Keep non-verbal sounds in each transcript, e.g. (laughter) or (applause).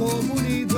nuestra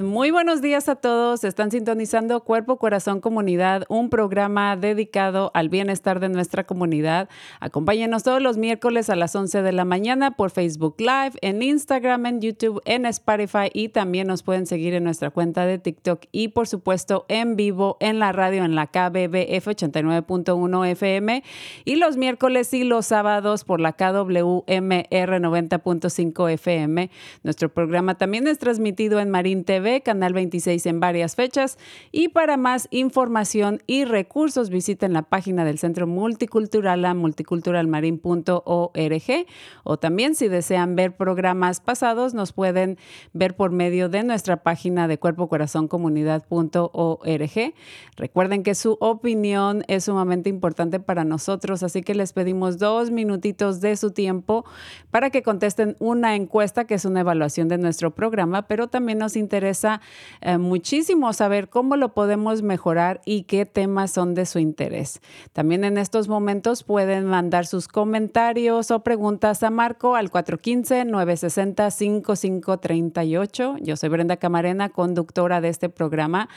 Muy buenos días a todos. Están sintonizando Cuerpo, Corazón, Comunidad, un programa dedicado al bienestar de nuestra comunidad. Acompáñenos todos los miércoles a las 11 de la mañana por Facebook Live, en Instagram, en YouTube, en Spotify y también nos pueden seguir en nuestra cuenta de TikTok y por supuesto en vivo en la radio en la KBBF 89.1 FM y los miércoles y los sábados por la KWMR 90.5 FM. Nuestro programa también es transmitido en Marín TV, Canal 26 en varias fechas. Y para más información y recursos, visiten la página del Centro Multicultural a multiculturalmarin.org o también si desean ver programas pasados, nos pueden ver por medio de nuestra página de cuerpocorazoncomunidad.org. Recuerden que su opinión es sumamente importante para nosotros, así que les pedimos dos minutitos de su tiempo para que contesten una encuesta que es una evaluación de nuestro programa, pero también nos interesa eh, muchísimo saber cómo lo podemos mejorar y qué temas son de su interés. También en estos momentos pueden mandar sus comentarios o preguntas a Marco al 415-960-5538. Yo soy Brenda Camarena, conductora de este programa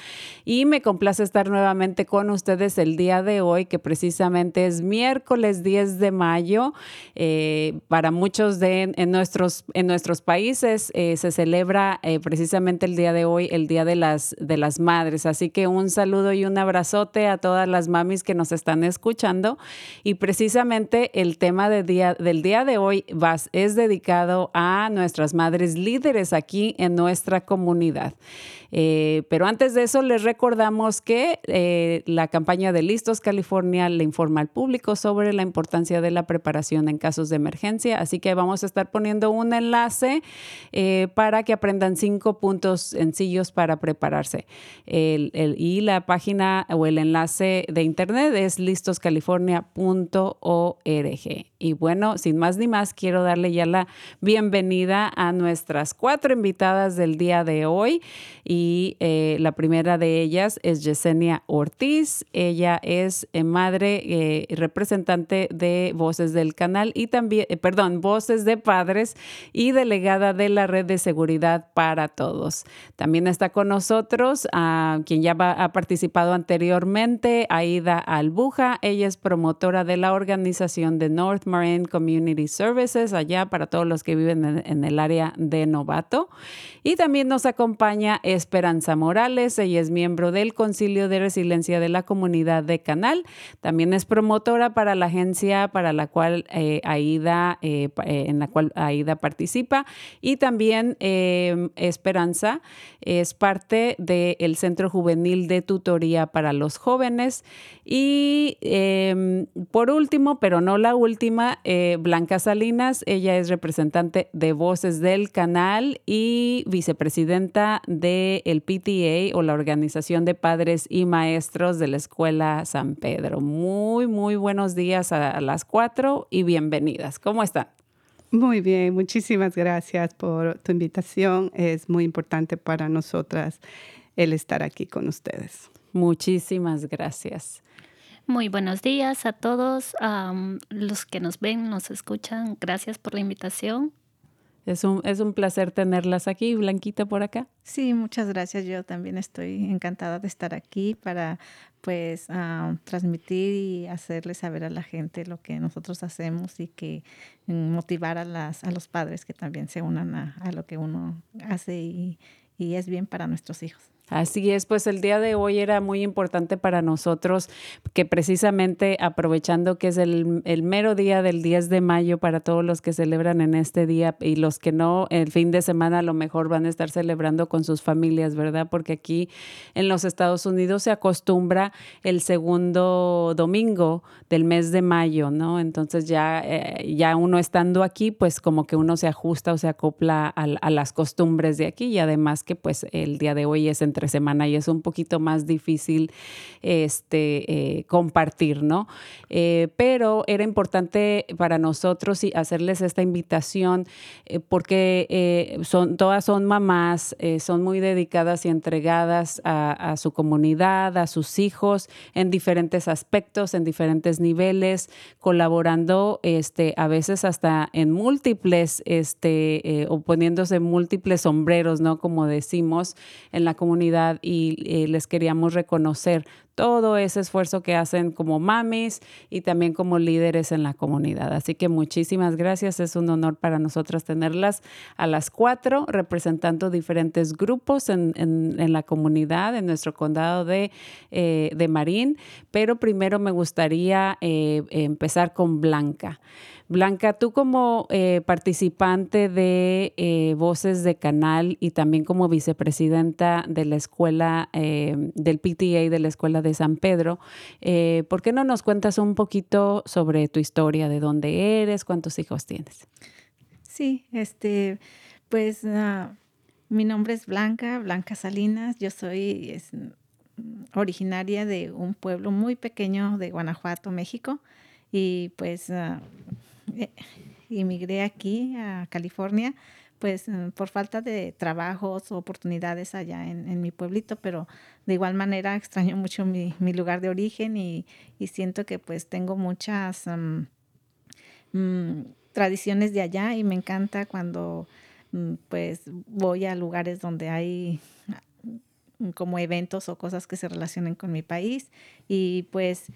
y me complace estar nuevamente con ustedes el día de hoy, que precisamente es miércoles 10 de mayo. Eh, para muchos de en nuestros, en nuestros países eh, se celebra precisamente el día de hoy, el Día de las, de las Madres. Así que un saludo y un abrazote a todas las mamis que nos están escuchando. Y precisamente el tema del día, del día de hoy es dedicado a nuestras madres líderes aquí en nuestra comunidad. Eh, pero antes de eso, les recordamos que eh, la campaña de Listos California le informa al público sobre la importancia de la preparación en casos de emergencia. Así que vamos a estar poniendo un enlace eh, para que aprendan cinco puntos sencillos para prepararse. y la página o el enlace de internet es listoscalifornia.org. Y bueno, sin más ni más, quiero darle ya la bienvenida a nuestras cuatro invitadas del día de hoy. Y eh, la primera de ellas es Yesenia Ortiz. Ella es eh, madre eh, representante de Voces del Canal y también, perdón, Voces de Padres y delegada de la Red de Seguridad para Todos. También está con nosotros a quien ya ha participado anteriormente, Aida Albuja. Ella es promotora de la organización de North Marin Community Services, allá para todos los que viven en, el área de Novato. Y también nos acompaña Esperanza Morales, ella es miembro del Concilio de Resiliencia de la Comunidad de Canal. También es promotora para la agencia para la cual eh, Aida, eh, eh, en la cual Aida participa. Y también Esperanza es parte del Centro Juvenil de Tutoría para los Jóvenes. Y em, por último, pero no la última, eh, Blanca Salinas, ella es representante de Voces del Canal y vicepresidenta del PTA o la Organización de Padres y Maestros de la Escuela San Pedro. Muy, muy buenos días a las cuatro y bienvenidas. ¿Cómo están? Muy bien, muchísimas gracias por tu invitación. Es muy importante para nosotras el estar aquí con ustedes. Muchísimas gracias. Muy buenos días a todos los que nos ven, nos escuchan. Gracias por la invitación. Es un, es un placer tenerlas aquí. Blanquita por acá. Sí, muchas gracias. Yo también estoy encantada de estar aquí para pues transmitir y hacerle saber a la gente lo que nosotros hacemos y que mm, motivar a, las, a los padres que también se unan a, a lo que uno hace y, y es bien para nuestros hijos. Así es, pues el día de hoy era muy importante para nosotros que precisamente aprovechando que es el, mero día del 10 de mayo para todos los que celebran en este día y los que no, el fin de semana a lo mejor van a estar celebrando con sus familias, ¿verdad? Porque aquí en los Estados Unidos se acostumbra el segundo domingo del mes de mayo, ¿no? Entonces ya, eh, ya uno estando aquí, pues como que uno se ajusta o se acopla a, a las costumbres de aquí y además que pues el día de hoy es entre semana y es un poquito más difícil este, eh, compartir, ¿no? Eh, pero era importante para nosotros hacerles esta invitación eh, porque son, todas son mamás, son muy dedicadas y entregadas a, su comunidad, a sus hijos en diferentes aspectos, en diferentes niveles, colaborando este, a veces hasta en múltiples, este, o poniéndose múltiples sombreros, ¿no? Como decimos en la comunidad y les queríamos reconocer todo ese esfuerzo que hacen como mamis y también como líderes en la comunidad. Así que muchísimas gracias. Es un honor para nosotras tenerlas a las cuatro representando diferentes grupos en, la comunidad, en nuestro condado de, eh, de Marín. Pero primero me gustaría eh, empezar con Blanca. Blanca, tú como eh, participante de Voces de Canal y también como vicepresidenta de la escuela, del PTA de la Escuela de San Pedro, ¿por qué no nos cuentas un poquito sobre tu historia, de dónde eres, cuántos hijos tienes? Sí, este, pues ah, mi nombre es Blanca, Blanca Salinas, yo soy originaria de un pueblo muy pequeño de Guanajuato, México, y pues... Eh, emigré aquí a California, pues mm, por falta de trabajos o oportunidades allá en, mi pueblito, pero de igual manera extraño mucho mi, lugar de origen y, siento que pues tengo muchas mm, mm, tradiciones de allá y me encanta cuando pues voy a lugares donde hay como eventos o cosas que se relacionen con mi país. Y pues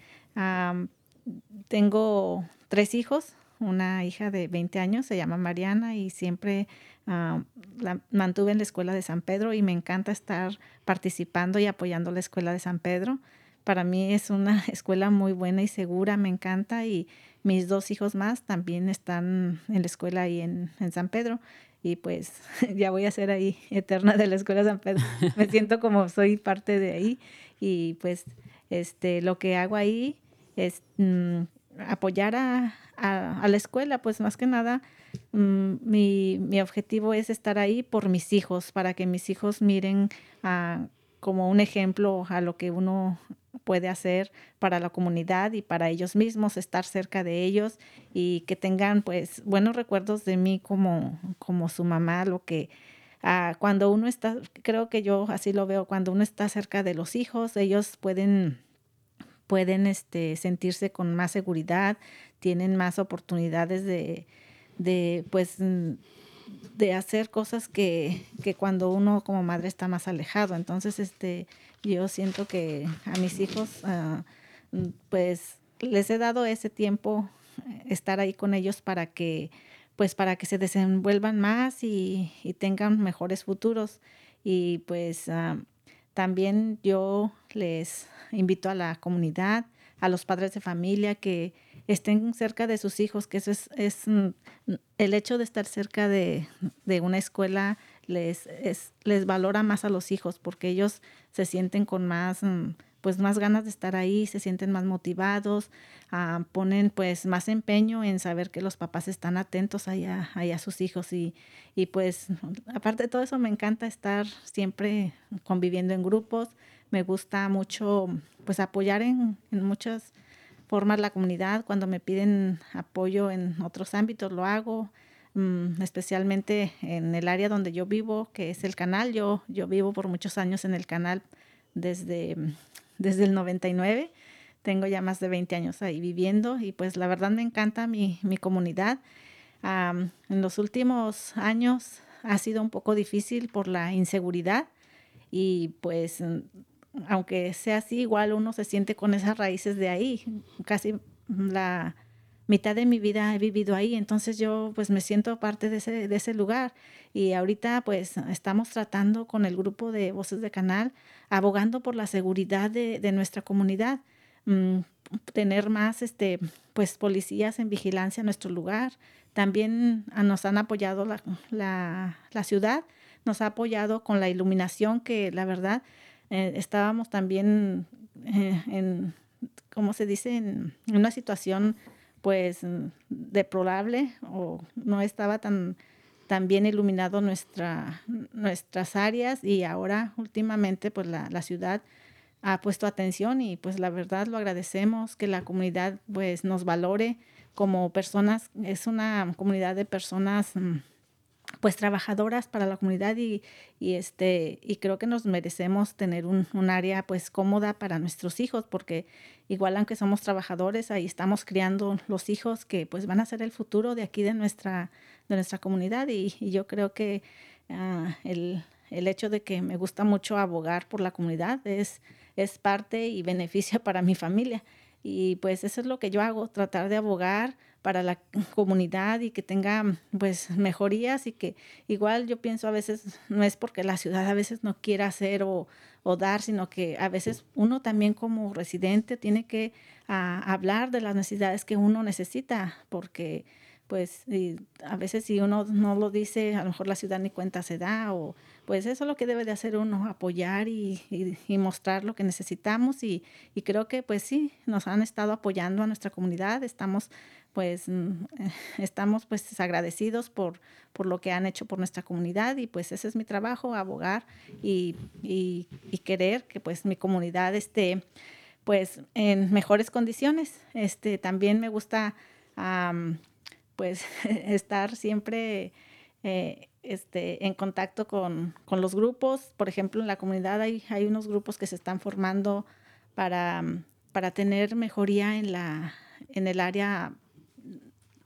tengo tres hijos, una hija de 20 años, se llama Mariana y siempre ah, la mantuve en la escuela de San Pedro y me encanta estar participando y apoyando la escuela de San Pedro. Para mí es una (laughs) escuela muy buena y segura, me encanta y mis dos hijos más también están en la escuela ahí en, en San Pedro y pues (laughs) ya voy a ser ahí (laughs) eterna de la escuela de San Pedro. Me siento como soy parte de ahí y pues este lo que hago ahí es mm, apoyar a, a, la escuela, pues más que nada mi, mi, objetivo es estar ahí por mis hijos, para que mis hijos miren como un ejemplo a lo que uno puede hacer para la comunidad y para ellos mismos, estar cerca de ellos y que tengan pues buenos recuerdos de mí como, como su mamá, lo que ah, cuando uno está, creo que yo así lo veo, cuando uno está cerca de los hijos, ellos pueden pueden este, sentirse con más seguridad, tienen más oportunidades de, de pues, de hacer cosas que, que, cuando uno como madre está más alejado. Entonces, este, yo siento que a mis hijos, ah, pues, les he dado ese tiempo estar ahí con ellos para que pues para que se desenvuelvan más y, tengan mejores futuros. Y pues ah, también yo les invito a la comunidad, a los padres de familia que estén cerca de sus hijos, que eso es, es mm, el hecho de estar cerca de, de una escuela les, les valora más a los hijos porque ellos se sienten con más mm, pues más ganas de estar ahí, se sienten más motivados, ah, ponen pues más empeño en saber que los papás están atentos ahí a, sus hijos. Y, y, pues aparte de todo eso me encanta estar siempre conviviendo en grupos, me gusta mucho pues apoyar en, en muchas formas la comunidad, cuando me piden apoyo en otros ámbitos lo hago, mm, especialmente en el área donde yo vivo, que es el canal. Yo, yo vivo por muchos años en el canal desde desde el 99. Tengo ya más de 20 años ahí viviendo y pues la verdad me encanta mi, comunidad. en los últimos años ha sido un poco difícil por la inseguridad y pues aunque sea así, igual uno se siente con esas raíces de ahí. Casi la mitad de mi vida he vivido ahí, entonces yo pues me siento parte de ese, de ese lugar y ahorita pues estamos tratando con el grupo de Voces de Canal, abogando por la seguridad de, de nuestra comunidad, mm, tener más este pues policías en vigilancia en nuestro lugar. También nos han apoyado la, la, la ciudad, nos ha apoyado con la iluminación que la verdad eh, estábamos también eh, en, ¿cómo se dice?, en una situación pues deplorable o no estaba tan, tan bien iluminado nuestra, nuestras áreas y ahora últimamente pues la, la, ciudad ha puesto atención y pues la verdad lo agradecemos que la comunidad pues nos valore como personas, es una comunidad de personas mm, pues trabajadoras para la comunidad y, y, este y creo que nos merecemos tener un, un, área pues cómoda para nuestros hijos porque igual aunque somos trabajadores ahí estamos criando los hijos que pues van a ser el futuro de aquí de nuestra de nuestra comunidad. Y, yo creo que uh, el, el hecho de que me gusta mucho abogar por la comunidad es es parte y beneficia para mi familia. Y pues eso es lo que yo hago tratar de abogar para la comunidad y que tenga pues mejorías y que igual yo pienso a veces no es porque la ciudad a veces no quiera hacer o, o dar, sino que a veces uno también como residente tiene que ah, hablar de las necesidades que uno necesita, porque pues a veces si uno no lo dice, a lo mejor la ciudad ni cuenta se da, o pues eso es lo que debe de hacer uno, apoyar y, y, mostrar lo que necesitamos y, y, creo que pues sí, nos han estado apoyando a nuestra comunidad, estamos pues mm, (laughs) estamos pues agradecidos por, por lo que han hecho por nuestra comunidad y pues ese es mi trabajo, abogar y, y, querer que pues mi comunidad esté pues en mejores condiciones. Este, también me gusta pues (laughs) estar siempre eh, este, en contacto con, con, los grupos. Por ejemplo, en la comunidad hay, hay unos grupos que se están formando para, para tener mejoría en, la, en el área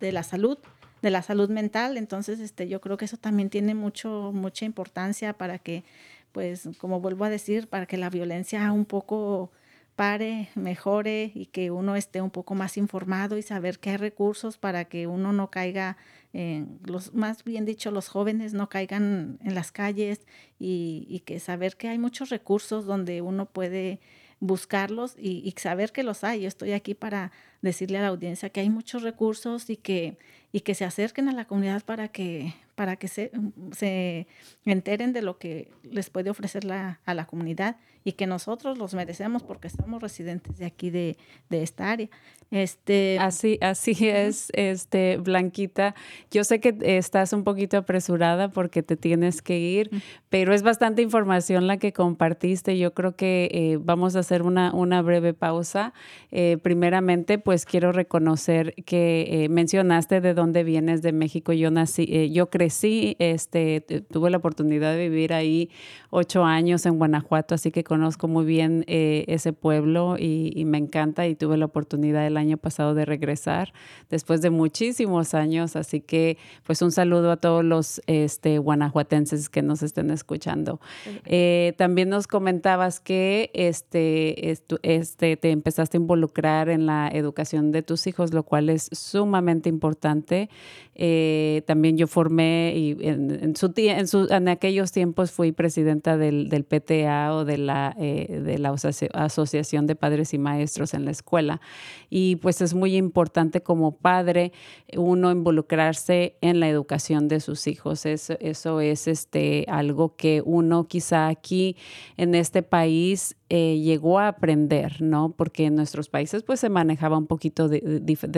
de la salud, de la salud mental. Entonces, este, yo creo que eso también tiene mucho, mucha importancia para que, pues, como vuelvo a decir, para que la violencia un poco pare, mejore y que uno esté un poco más informado y saber que hay recursos para que uno no caiga, en los, más bien dicho, los jóvenes no caigan en las calles y, y que saber que hay muchos recursos donde uno puede buscarlos y, y, saber que los hay. Yo estoy aquí para decirle a la audiencia que hay muchos recursos y que, y que se acerquen a la comunidad para que, para que se, se enteren de lo que les puede ofrecer la, a la comunidad y que nosotros los merecemos porque somos residentes de aquí de, de esta área. Este, así, así es, este, Blanquita. Yo sé que estás un poquito apresurada porque te tienes que ir, pero es bastante información la que compartiste. Yo creo que eh, vamos a hacer una, una breve pausa. Eh, primeramente, pues quiero reconocer que eh, mencionaste de dónde vienes de México. Yo nací, yo crecí crecí, este, tuve la oportunidad de vivir ahí ocho años en Guanajuato, así que conozco muy bien eh, ese pueblo y, me encanta y tuve la oportunidad el año pasado de regresar después de muchísimos años, así que pues un saludo a todos los este, guanajuatenses que nos estén escuchando. Eh, también nos comentabas que este, este, te empezaste a involucrar en la educación de tus hijos, lo cual es sumamente importante. Eh, también yo formé y en, aquellos tiempos fui presidenta del, PTA o de la, eh, de la Asociación de Padres y Maestros en la escuela. Y pues es muy importante como padre uno involucrarse en la educación de sus hijos. Eso, eso es este, algo que uno quizá aquí en este país eh, llegó a aprender, ¿no? Porque en nuestros países pues se manejaba un poquito de,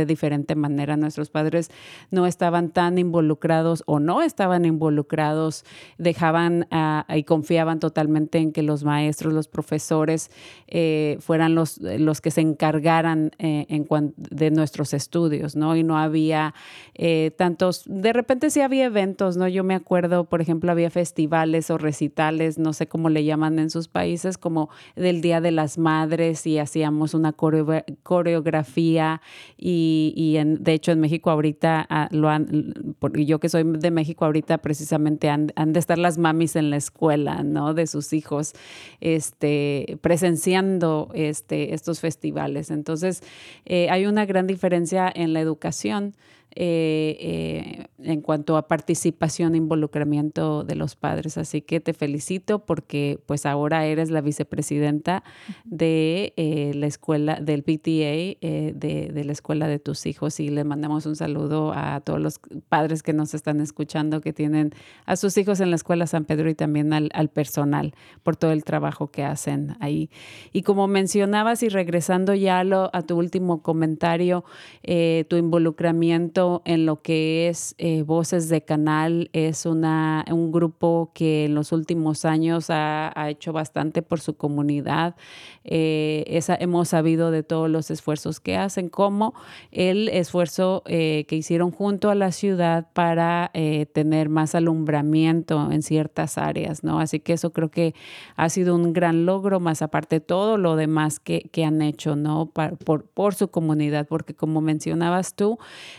diferente manera. Nuestros padres no estaban tan involucrados o no estaban involucrados, dejaban y confiaban totalmente en que los maestros, los profesores eh, fueran los, los que se encargaran eh, de nuestros estudios, ¿no? Y no había tantos, de repente sí había eventos, ¿no? Yo me acuerdo, por ejemplo, había festivales o recitales, no sé cómo le llaman en sus países, como del Día de las Madres y hacíamos una coreografía y, y de hecho en México ahorita ah, lo han, yo que soy de México ahorita precisamente han, han, de estar las mamis en la escuela, ¿no? De sus hijos, este, presenciando este, estos festivales. Entonces, eh, hay una gran diferencia en la educación eh, eh, en cuanto a participación e involucramiento de los padres. Así que te felicito porque pues ahora eres la vicepresidenta de eh, la escuela, del PTA, de, la escuela de tus hijos y le mandamos un saludo a todos los padres que nos están escuchando, que tienen a sus hijos en la escuela San Pedro y también al, al personal por todo el trabajo que hacen ahí. Y como mencionabas y regresando ya a, a tu último comentario, tu involucramiento en lo que es eh, Voces de Canal. Es una, un grupo que en los últimos años ha, hecho bastante por su comunidad. Eh, esa, hemos sabido de todos los esfuerzos que hacen, como el esfuerzo eh, que hicieron junto a la ciudad para tener más alumbramiento en ciertas áreas, ¿no? Así que eso creo que ha sido un gran logro, más aparte todo lo demás que, que han hecho, ¿no? por, por, su comunidad, porque como mencionabas tú,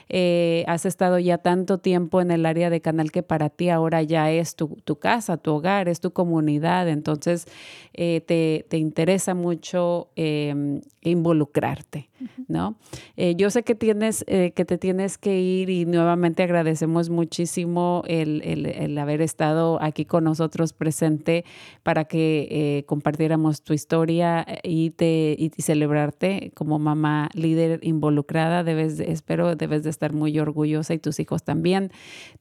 eh, has estado ya tanto tiempo en el área de canal que para ti ahora ya es tu, casa, tu hogar, es tu comunidad, entonces eh, te, interesa mucho em, involucrarte, ¿no? Eh, yo sé que tienes, que te tienes que ir y nuevamente agradecemos muchísimo el, haber estado aquí con nosotros presente para que compartiéramos tu historia y, te, y celebrarte como mamá líder involucrada. Debes, espero, debes de estar muy orgullosa y tus hijos también,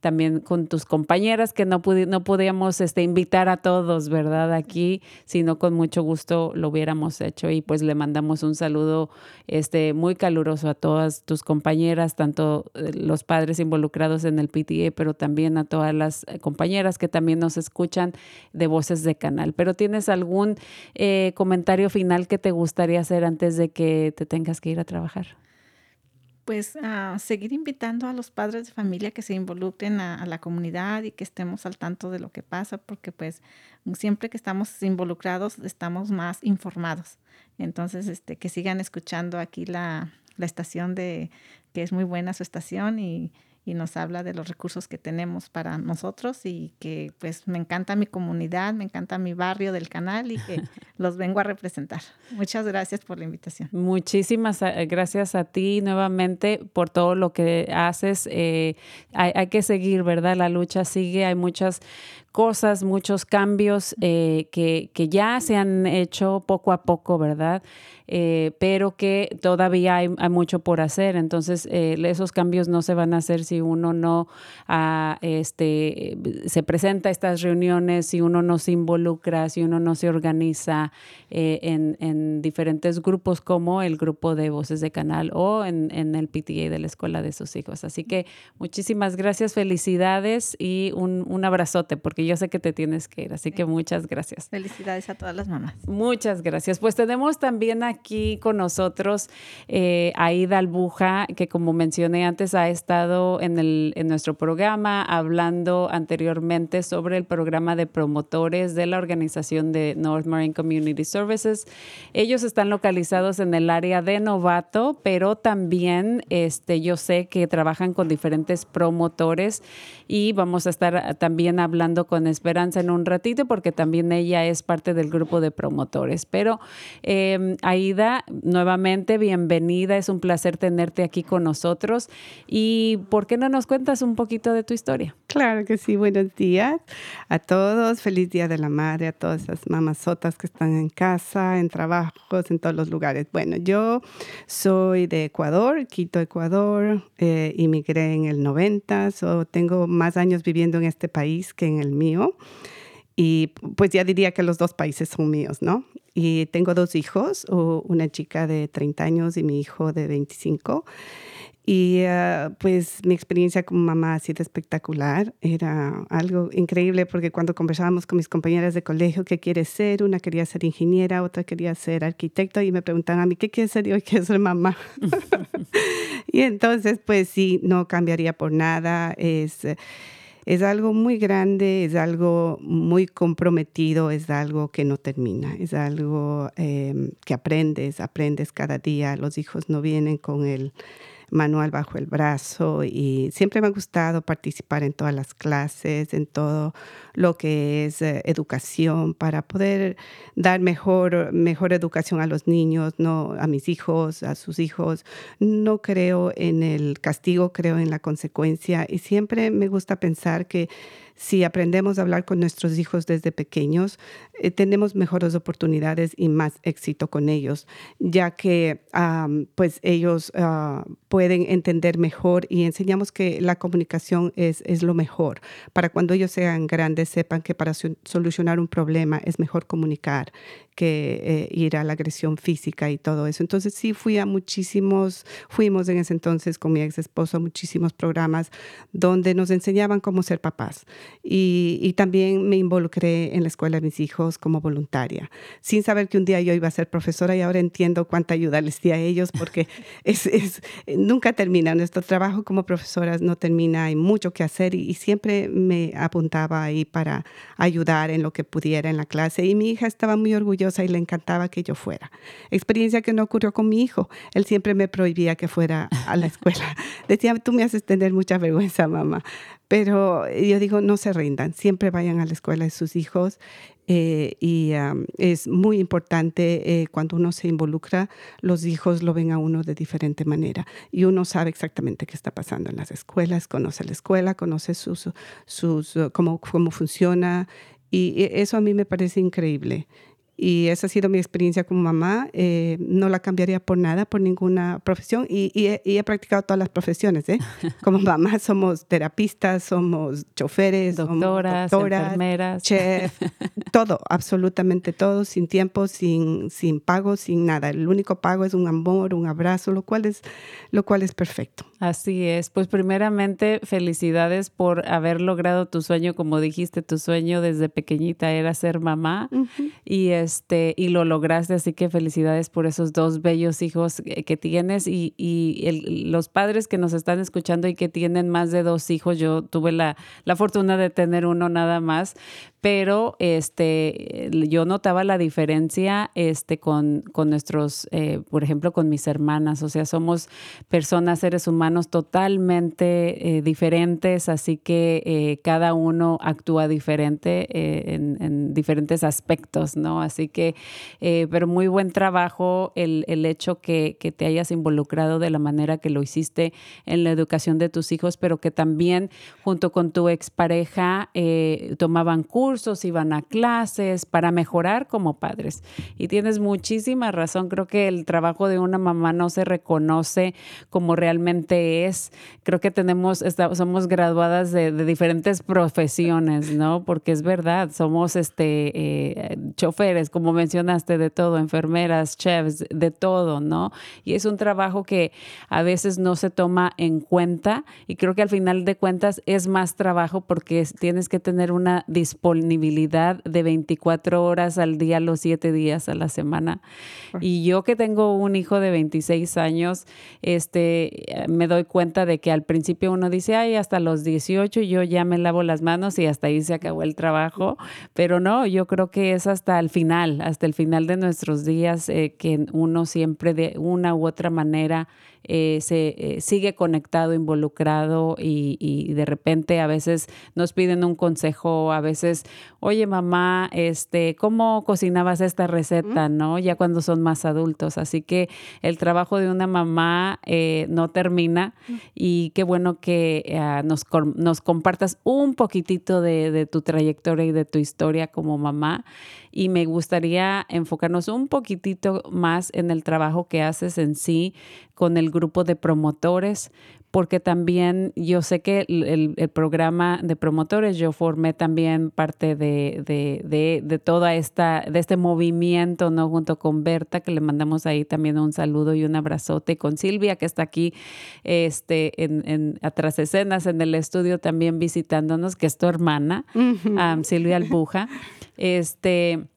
también con tus compañeras que no, no podíamos este, invitar a todos, ¿verdad? Aquí, sino con mucho gusto lo hubiéramos hecho y pues le mandamos un saludo este, muy caluroso a todas tus compañeras, tanto eh, los padres involucrados en el PTA, pero también a todas las eh, compañeras que también nos escuchan de Voces de Canal. Pero ¿tienes algún eh, comentario final que te gustaría hacer antes de que te tengas que ir a trabajar? pues a seguir invitando a los padres de familia que se involucren a, la comunidad y que estemos al tanto de lo que pasa, porque pues siempre que estamos involucrados estamos más informados. Entonces, este, que sigan escuchando aquí la, la estación de, que es muy buena su estación y, y nos habla de los recursos que tenemos para nosotros y que pues me encanta mi comunidad, me encanta mi barrio del canal y que (laughs) los vengo a representar. Muchas gracias por la invitación. Muchísimas eh, gracias a ti nuevamente por todo lo que haces. Eh, hay, hay, que seguir, ¿verdad? La lucha sigue, hay muchas cosas, muchos cambios eh, que, que, ya se han hecho poco a poco, ¿verdad? Eh, pero que todavía hay, mucho por hacer. Entonces, eh, esos cambios no se van a hacer si uno no ah, este, se presenta a estas reuniones, si uno no se involucra, si uno no se organiza en, en, diferentes grupos como el grupo de Voces de Canal o en, en, el PTA de la escuela de sus hijos. Así que muchísimas gracias, felicidades y un, un abrazote porque yo sé que te tienes que ir. Así que muchas gracias. Felicidades a todas las mamás. Muchas gracias. Pues tenemos también aquí con nosotros eh, Aida Albuja, que como mencioné antes ha estado en, el, en nuestro programa hablando anteriormente sobre el programa de promotores de la organización de North Marine Community Services. Ellos están localizados en el área de Novato, pero también este, yo sé que trabajan con diferentes promotores y vamos a estar también hablando con Esperanza en un ratito porque también ella es parte del grupo de promotores. Pero eh, Aida, nuevamente bienvenida, es un placer tenerte aquí con nosotros y ¿por qué no nos cuentas un poquito de tu historia? Claro que sí, buenos días a todos, feliz Día de la Madre, a todas esas mamazotas que están en casa, en trabajos, en todos los lugares. Bueno, yo soy de Ecuador, Quito, Ecuador, eh, inmigré en el 90, so tengo más años viviendo en este país que en el mío. Y pues ya diría que los dos países son míos, ¿no? Y tengo dos hijos, una chica de 30 años y mi hijo de 25. Y uh, pues mi experiencia como mamá ha sido espectacular. Era algo increíble porque cuando conversábamos con mis compañeras de colegio, ¿qué quieres ser? Una quería ser ingeniera, otra quería ser arquitecto y me preguntaban a mí, ¿qué quieres ser? Yo quiero ser mamá. (laughs) (laughs) y entonces, pues sí, no cambiaría por nada. Es es algo muy grande, es algo muy comprometido, es algo que no termina, es algo eh, que aprendes, aprendes cada día. Los hijos no vienen con el manual bajo el brazo y siempre me ha gustado participar en todas las clases, en todo lo que es eh, educación para poder dar mejor, mejor educación a los niños, no a mis hijos, a sus hijos. No creo en el castigo, creo en la consecuencia y siempre me gusta pensar que si aprendemos a hablar con nuestros hijos desde pequeños, eh, tenemos mejores oportunidades y más éxito con ellos, ya que pues ellos uh, pueden entender mejor y enseñamos que la comunicación es, es lo mejor. Para cuando ellos sean grandes, sepan que para solucionar un problema es mejor comunicar que eh, ir a la agresión física y todo eso. Entonces sí fui a muchísimos, fuimos en ese entonces con mi ex esposo a muchísimos programas donde nos enseñaban cómo ser papás. Y, y, también me involucré en la escuela de mis hijos como voluntaria, sin saber que un día yo iba a ser profesora y ahora entiendo cuánta ayuda les di a ellos porque (laughs) es, es, nunca termina. Nuestro trabajo como profesoras no termina, hay mucho que hacer y, y siempre me apuntaba ahí para ayudar en lo que pudiera en la clase. Y mi hija estaba muy orgullosa y le encantaba que yo fuera. Experiencia que no ocurrió con mi hijo. Él siempre me prohibía que fuera a la escuela. (laughs) Decía, tú me haces tener mucha vergüenza, mamá. Pero yo digo, no se rindan, siempre vayan a la escuela de sus hijos. Eh, y es muy importante eh, cuando uno se involucra, los hijos lo ven a uno de diferente manera y uno sabe exactamente qué está pasando en las escuelas, conoce la escuela, conoce sus, sus, cómo, cómo funciona y eso a mí me parece increíble. Y esa ha sido mi experiencia como mamá. Eh, no la cambiaría por nada, por ninguna profesión. Y, he, practicado todas las profesiones. ¿eh? (laughs) Como mamá somos terapistas, somos choferes, doctoras, enfermeras, chef, (laughs) todo, absolutamente todo, sin tiempo, sin, sin pago, sin nada. El único pago es un amor, un abrazo, lo cual es, lo cual es perfecto. Así es. Pues primeramente, felicidades por haber logrado tu sueño. Como dijiste, tu sueño desde pequeñita era ser mamá. Y es este, y lo lograste, así que felicidades por esos dos bellos hijos que tienes y, y los padres que nos están escuchando y que tienen más de dos hijos. Yo tuve la, la fortuna de tener uno nada más, pero este, yo notaba la diferencia este, con, con nuestros, eh, por ejemplo, con mis hermanas, o sea, somos personas, seres humanos totalmente eh, diferentes, así que eh, cada uno actúa diferente en, en, diferentes aspectos, ¿no? Así que, pero muy buen trabajo el, el hecho que, que te hayas involucrado de la manera que lo hiciste en la educación de tus hijos, pero que también junto con tu expareja tomaban cursos cursos, iban a clases para mejorar como padres. Y tienes muchísima razón, creo que el trabajo de una mamá no se reconoce como realmente es. Creo que tenemos, somos graduadas de, diferentes profesiones, ¿no? Porque es verdad, somos este, eh, choferes, como mencionaste, de todo, enfermeras, chefs, de todo, ¿no? Y es un trabajo que a veces no se toma en cuenta y creo que al final de cuentas es más trabajo porque tienes que tener una disponibilidad de 24 horas al día, los 7 días a la semana. Y yo que tengo un hijo de 26 años, este, me doy cuenta de que al principio uno dice, ay, hasta los 18 yo ya me lavo las manos y hasta ahí se acabó el trabajo, pero no, yo creo que es hasta el final, hasta el final de nuestros días eh, que uno siempre de una u otra manera eh, se eh, sigue conectado, involucrado y, y, de repente a veces nos piden un consejo, a veces, oye mamá, este, ¿cómo cocinabas esta receta? ¿No? Ya cuando son más adultos. Así que el trabajo de una mamá eh, no termina y qué bueno que nos, nos compartas un poquitito de, de tu trayectoria y de tu historia como mamá y me gustaría enfocarnos un poquitito más en el trabajo que haces en sí con el grupo de promotores, porque también yo sé que el, programa de promotores, yo formé también parte de, de, de, toda esta, de este movimiento, ¿no? Junto con Berta, que le mandamos ahí también un saludo y un abrazote, con Silvia, que está aquí este, en, en atrás escenas, en el estudio también visitándonos, que es tu hermana, Silvia Albuja. Este,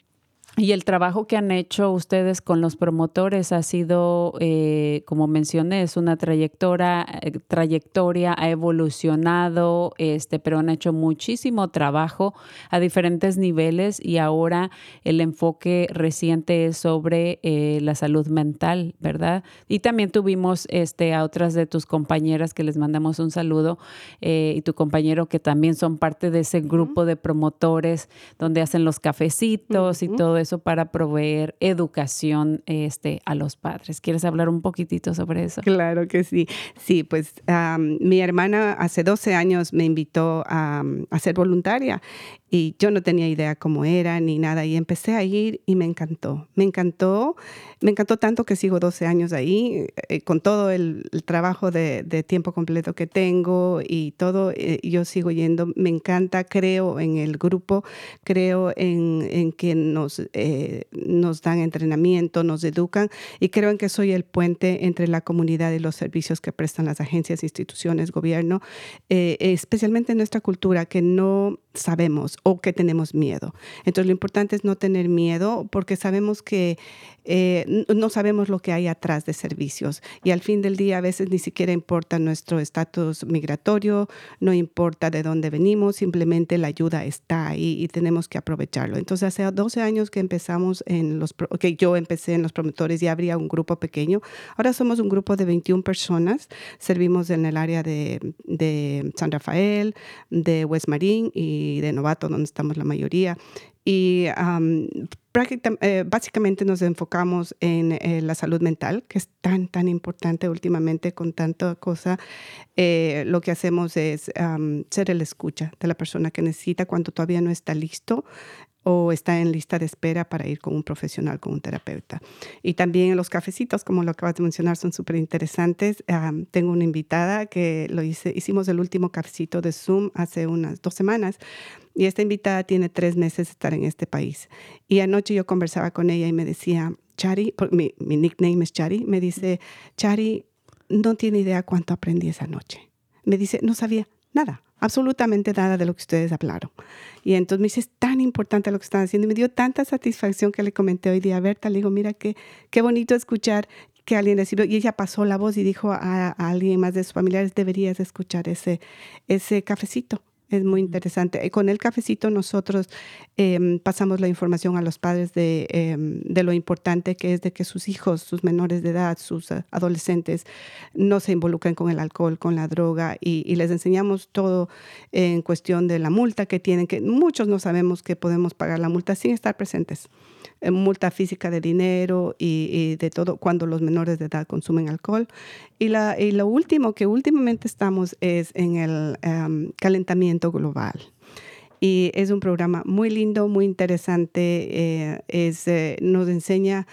y el trabajo que han hecho ustedes con los promotores ha sido, eh, como mencioné, es una trayectoria, eh, trayectoria, ha evolucionado, este, pero han hecho muchísimo trabajo a diferentes niveles y ahora el enfoque reciente es sobre eh, la salud mental, ¿verdad? Y también tuvimos este, a otras de tus compañeras que les mandamos un saludo y tu compañero que también son parte de ese grupo de promotores donde hacen los cafecitos y todo eso para proveer educación este, a los padres. ¿Quieres hablar un poquitito sobre eso? Claro que sí. Sí, pues mi hermana hace 12 años me invitó a, a ser voluntaria y yo no tenía idea cómo era ni nada y empecé a ir y me encantó. Me encantó, me encantó tanto que sigo 12 años ahí eh, con todo el, trabajo de, tiempo completo que tengo y todo, eh, yo sigo yendo. Me encanta, creo en el grupo, creo en, en que nos, eh, nos dan entrenamiento, nos educan y creo en que soy el puente entre la comunidad y los servicios que prestan las agencias, instituciones, gobierno, especialmente en nuestra cultura que no sabemos o que tenemos miedo. Entonces lo importante es no tener miedo porque sabemos que eh, no sabemos lo que hay atrás de servicios y al fin del día a veces ni siquiera importa nuestro estatus migratorio, no importa de dónde venimos, simplemente la ayuda está ahí y tenemos que aprovecharlo. Entonces hace 12 años que empezamos en los, que yo empecé en los promotores y habría un grupo pequeño. Ahora somos un grupo de 21 personas, servimos en el área de, de San Rafael, de West Marín y de Novato, donde estamos la mayoría. Y eh, básicamente nos enfocamos en eh, la salud mental, que es tan, tan importante últimamente con tanta cosa. Eh, lo que hacemos es ser el escucha de la persona que necesita cuando todavía no está listo o está en lista de espera para ir con un profesional, con un terapeuta. Y también los cafecitos, como lo acabas de mencionar, son súper interesantes. tengo una invitada que lo hicimos el último cafecito de Zoom hace unas dos semanas y esta invitada tiene tres meses de estar en este país. Y anoche yo conversaba con ella y me decía, Chari, mi, mi nickname es Chari, me dice, Chari, no tiene idea cuánto aprendí esa noche. Me dice, no sabía nada, absolutamente nada de lo que ustedes hablaron. Y entonces me dice, es tan importante lo que están haciendo. Y me dio tanta satisfacción que le comenté hoy día a Berta, le digo, mira qué, qué bonito escuchar que alguien recibió. Y ella pasó la voz y dijo a, a alguien más de sus familiares, deberías escuchar ese, ese cafecito es muy interesante. Con el cafecito nosotros em, pasamos la información a los padres de, em, de, lo importante que es de que sus hijos, sus menores de edad, sus eh, adolescentes no se involucren con el alcohol, con la droga y, y, les enseñamos todo en cuestión de la multa que tienen, que muchos no sabemos que podemos pagar la multa sin estar presentes. Eh, multa física de dinero y, de todo cuando los menores de edad consumen alcohol. Y, la, y lo último que últimamente estamos es en el em, calentamiento global. Y es un programa muy lindo, muy interesante. Eh, es, eh, nos enseña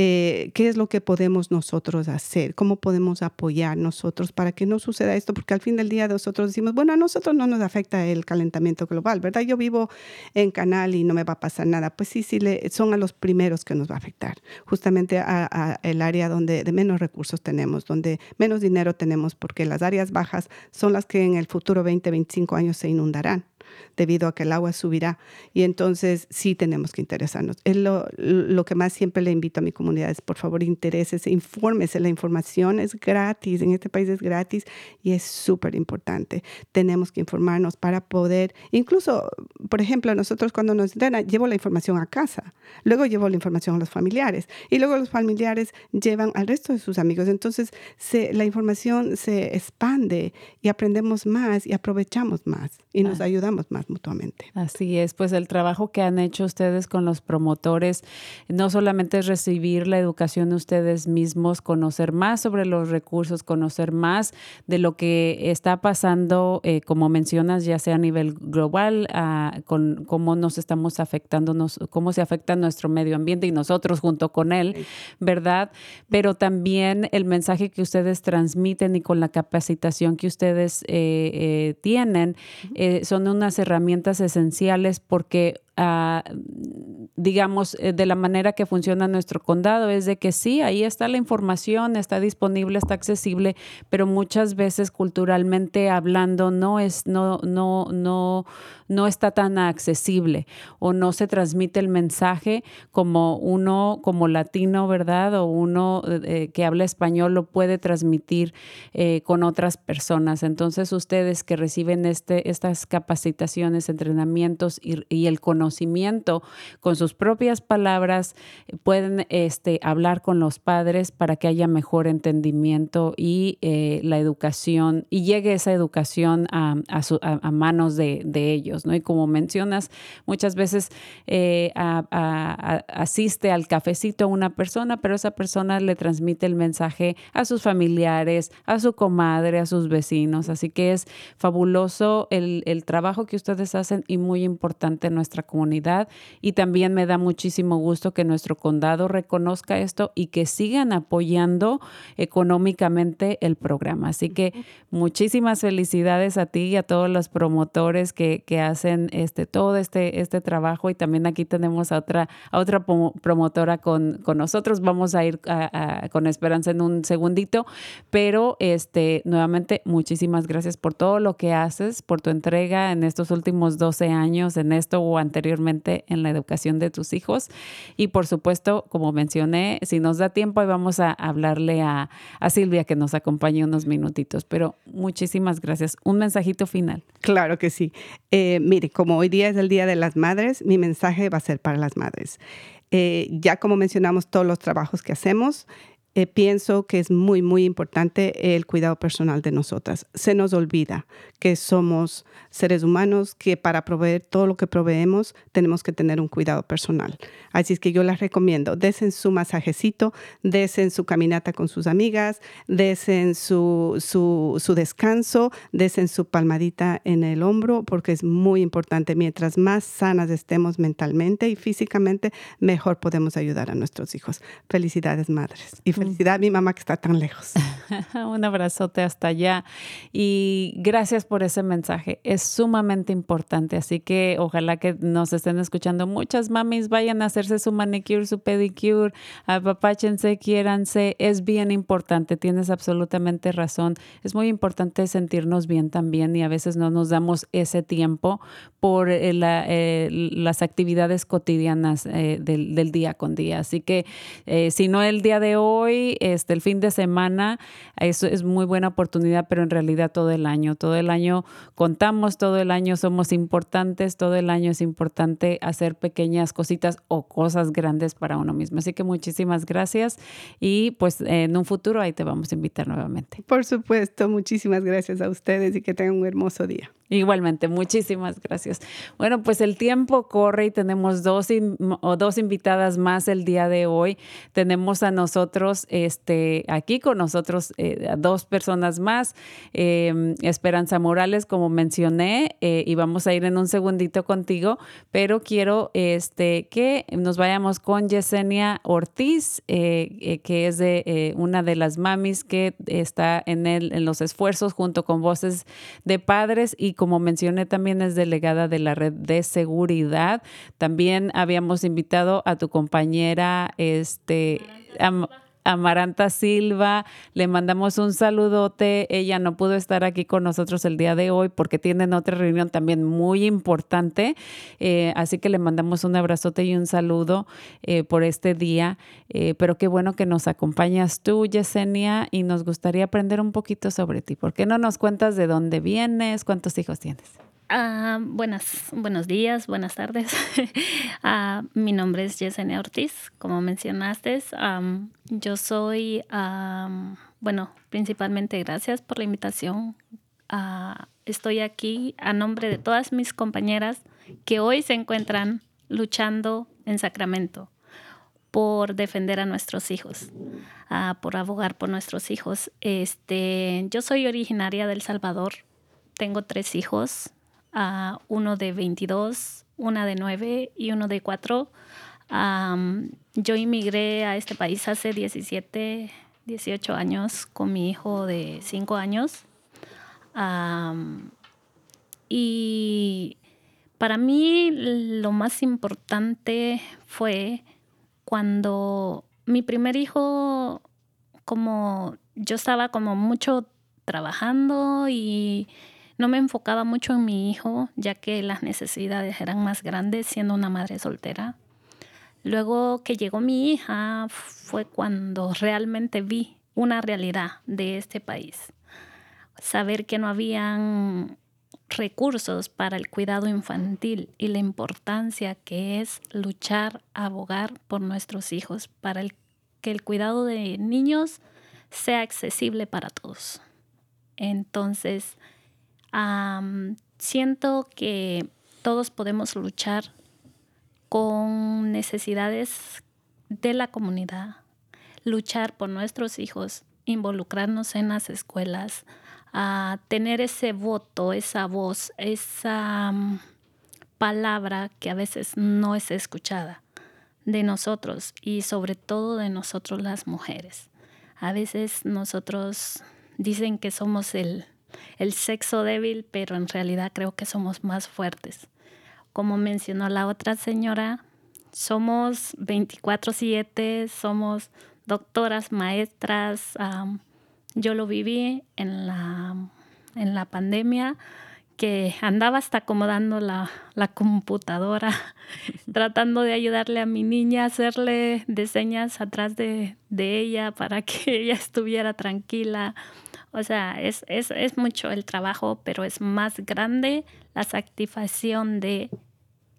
eh, qué es lo que podemos nosotros hacer, cómo podemos apoyar nosotros para que no suceda esto, porque al fin del día nosotros decimos, bueno, a nosotros no nos afecta el calentamiento global, ¿verdad? Yo vivo en Canal y no me va a pasar nada. Pues sí, sí, le, son a los primeros que nos va a afectar, justamente a, el área donde de menos recursos tenemos, donde menos dinero tenemos, porque las áreas bajas son las que en el futuro 20, 25 años se inundarán debido a que el agua subirá. Y entonces sí tenemos que interesarnos. Es lo, lo que más siempre le invito a mi comunidad es, por favor, interésese, infórmese. La información es gratis, en este país es gratis y es súper importante. Tenemos que informarnos para poder, incluso, por ejemplo, nosotros cuando nos entrenan, llevo la información a casa, luego llevo la información a los familiares y luego los familiares llevan al resto de sus amigos. Entonces, se, la información se expande y aprendemos más y aprovechamos más y nos ah. ayudamos más mutuamente. Así es, pues el trabajo que han hecho ustedes con los promotores no solamente es recibir la educación de ustedes mismos, conocer más sobre los recursos, conocer más de lo que está pasando, eh, como mencionas, ya sea a nivel global, con cómo nos estamos afectando, cómo se afecta nuestro medio ambiente y nosotros junto con él, ¿verdad? Pero también el mensaje que ustedes transmiten y con la capacitación que ustedes eh, eh, tienen son herramientas esenciales porque Ah, digamos, eh, de la manera que funciona nuestro condado, es de que sí, ahí está la información, está disponible, está accesible, pero muchas veces culturalmente hablando no es, no, no, no, no está tan accesible o no se transmite el mensaje como uno, como latino, ¿verdad? O uno eh, que habla español lo puede transmitir eh, con otras personas. Entonces, ustedes que reciben este, estas capacitaciones, entrenamientos y, y el conocimiento, conocimiento con sus propias palabras, pueden este, hablar con los padres para que haya mejor entendimiento y eh, la educación, y llegue esa educación a, manos de, ellos, ¿no? Y como mencionas, muchas veces eh, asiste al cafecito una persona, pero esa persona le transmite el mensaje a sus familiares, a su comadre, a sus vecinos. Así que es fabuloso el, el trabajo que ustedes hacen y muy importante nuestra comunidad y también me da muchísimo gusto que nuestro condado reconozca esto y que sigan apoyando económicamente el programa. Así que muchísimas felicidades a ti y a todos los promotores que, que hacen este, todo este, este trabajo y también aquí tenemos a otra, a otra promotora con, con nosotros. Vamos a ir con Esperanza en un segundito, pero este, nuevamente muchísimas gracias por todo lo que haces, por tu entrega en estos últimos 12 años, en esto o anterior en la educación de tus hijos. Y por supuesto, como mencioné, si nos da tiempo, ahí vamos a hablarle a, a Silvia que nos acompañe unos minutitos. Pero muchísimas gracias. Un mensajito final. Claro que sí. Eh, mire, como hoy día es el Día de las Madres, mi mensaje va a ser para las madres. Eh, ya como mencionamos todos los trabajos que hacemos, eh, pienso que es muy, muy importante el cuidado personal de nosotras. Se nos olvida que somos seres humanos, que para proveer todo lo que proveemos tenemos que tener un cuidado personal. Así es que yo les recomiendo, desen su masajecito, desen su caminata con sus amigas, desen su, su, su descanso, desen su palmadita en el hombro, porque es muy importante. Mientras más sanas estemos mentalmente y físicamente, mejor podemos ayudar a nuestros hijos. Felicidades, madres. Y felicidad mi mamá que está tan lejos. (laughs) Un abrazote hasta allá y gracias por ese mensaje. Es sumamente importante, así que ojalá que nos estén escuchando muchas mamis, vayan a hacerse su manicure, su pedicure, apapáchense, quiéranse. Es bien importante, tienes absolutamente razón. Es muy importante sentirnos bien también y a veces no nos damos ese tiempo por eh, eh, las actividades cotidianas eh, del, día con día. Así que si no el día de hoy, este, el fin de semana, eso es muy buena oportunidad, pero en realidad todo el año, todo el año contamos, todo el año somos importantes, todo el año es importante hacer pequeñas cositas o cosas grandes para uno mismo. Así que muchísimas gracias y pues en un futuro ahí te vamos a invitar nuevamente. Por supuesto, muchísimas gracias a ustedes y que tengan un hermoso día. Igualmente, muchísimas gracias. Bueno, pues el tiempo corre y tenemos dos, o dos invitadas más el día de hoy. Tenemos a nosotros este, aquí con nosotros eh, dos personas más. Em, Esperanza Morales, como mencioné, eh, y vamos a ir en un segundito contigo, pero quiero este, que nos vayamos con Yesenia Ortiz, que es de una de las mamis que está en, el, en los esfuerzos junto con Voces de Padres y como mencioné también es delegada de la red de seguridad. También habíamos invitado a tu compañera, este, Amaranta Silva, le mandamos un saludote. Ella no pudo estar aquí con nosotros el día de hoy porque tienen otra reunión también muy importante. Eh, así que le mandamos un abrazote y un saludo eh, por este día. Eh, pero qué bueno que nos acompañas tú, Yesenia, y nos gustaría aprender un poquito sobre ti. ¿Por qué no nos cuentas de dónde vienes? ¿Cuántos hijos tienes? Ah, buenas, buenos días, buenas tardes. (laughs) Ah, mi nombre es Yesenia Ortiz, como mencionaste. yo soy, bueno, principalmente gracias por la invitación. Ah, estoy aquí a nombre de todas mis compañeras que hoy se encuentran luchando en Sacramento por defender a nuestros hijos, por abogar por nuestros hijos. Este, yo soy originaria del Salvador, tengo tres hijos, uno de 22, una de 9 y uno de 4. yo inmigré a este país hace 17, 18 años con mi hijo de 5 años. y para mí lo más importante fue cuando mi primer hijo, como yo estaba como mucho trabajando y no me enfocaba mucho en mi hijo, ya que las necesidades eran más grandes siendo una madre soltera. Luego que llegó mi hija fue cuando realmente vi una realidad de este país. Saber que no habían recursos para el cuidado infantil y la importancia que es luchar, abogar por nuestros hijos, para que el cuidado de niños sea accesible para todos. Entonces, siento que todos podemos luchar con necesidades de la comunidad, luchar por nuestros hijos, involucrarnos en las escuelas, a tener ese voto, esa voz, esa palabra que a veces no es escuchada de nosotros y sobre todo de nosotros las mujeres. A veces nosotros dicen que somos el el sexo débil, pero en realidad creo que somos más fuertes. Como mencionó la otra señora, somos 24/7, somos doctoras, maestras. yo lo viví en la, en la pandemia que andaba hasta acomodando la, la, computadora, (laughs) tratando de ayudarle a mi niña hacerle de señas atrás de, de ella para que (laughs) ella estuviera tranquila. O sea, es, es, es mucho el trabajo, pero es más grande la satisfacción de